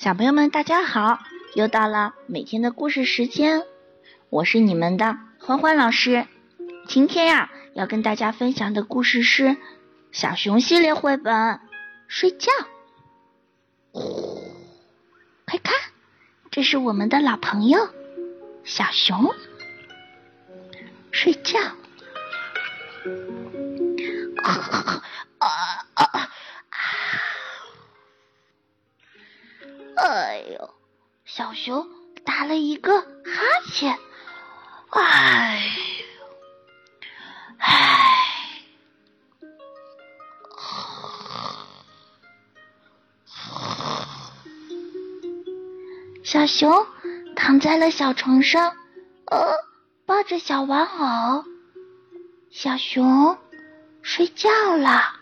小朋友们，大家好！又到了每天的故事时间，我是你们的欢欢老师。今天呀，要跟大家分享的故事是《小熊系列绘本》。睡觉，快看，这是我们的老朋友小熊。睡觉，熊打了一个哈欠，哎，唉，小熊躺在了小床上，呃，抱着小玩偶，小熊睡觉了。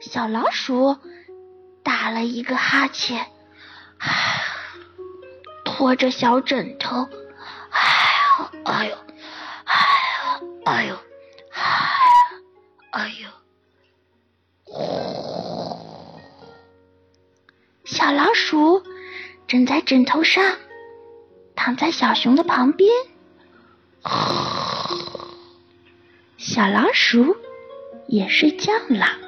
小老鼠打了一个哈欠，拖着小枕头，哎呦，哎呦，哎呦，哎呦，呼！小老鼠枕在枕头上，躺在小熊的旁边。小老鼠也睡觉了。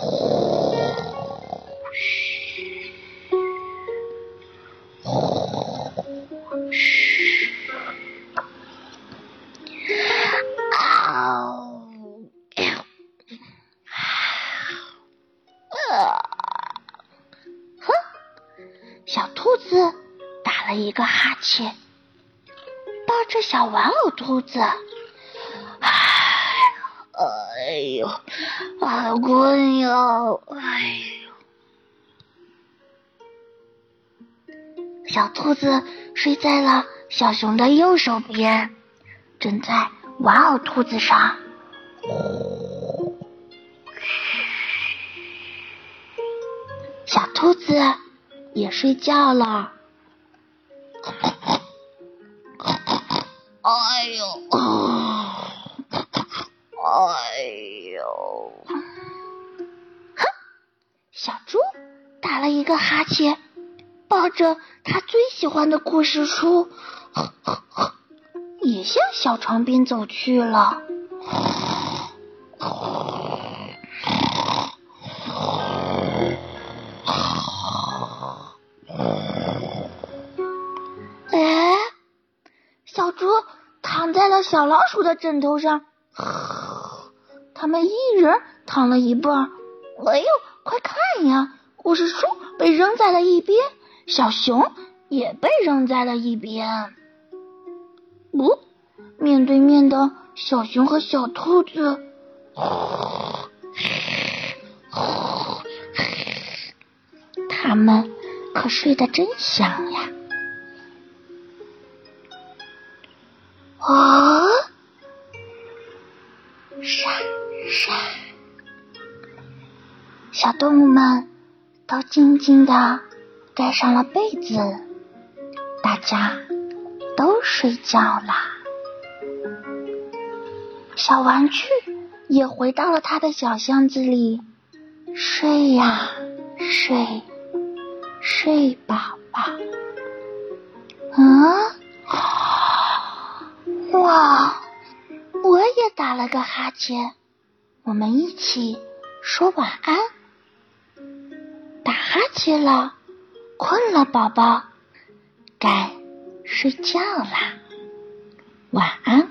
呼嘘，呼嘘，啊哼，小兔子打了一个哈欠，抱着小玩偶兔子。哎呦，好困哟！哎呦，小兔子睡在了小熊的右手边，枕在玩偶兔子上。小兔子也睡觉了。哎呦！哎小猪打了一个哈欠，抱着他最喜欢的故事书，也向小床边走去了。哎，小猪躺在了小老鼠的枕头上。他们一人躺了一半。哎呦，快看呀！故事书被扔在了一边，小熊也被扔在了一边。不，面对面的小熊和小兔子，他们可睡得真香呀！啊，小动物们都静静的盖上了被子，大家都睡觉啦。小玩具也回到了他的小箱子里，睡呀睡，睡宝宝。嗯，哇，我也打了个哈欠。我们一起说晚安。打哈欠了，困了，宝宝，该睡觉啦。晚安。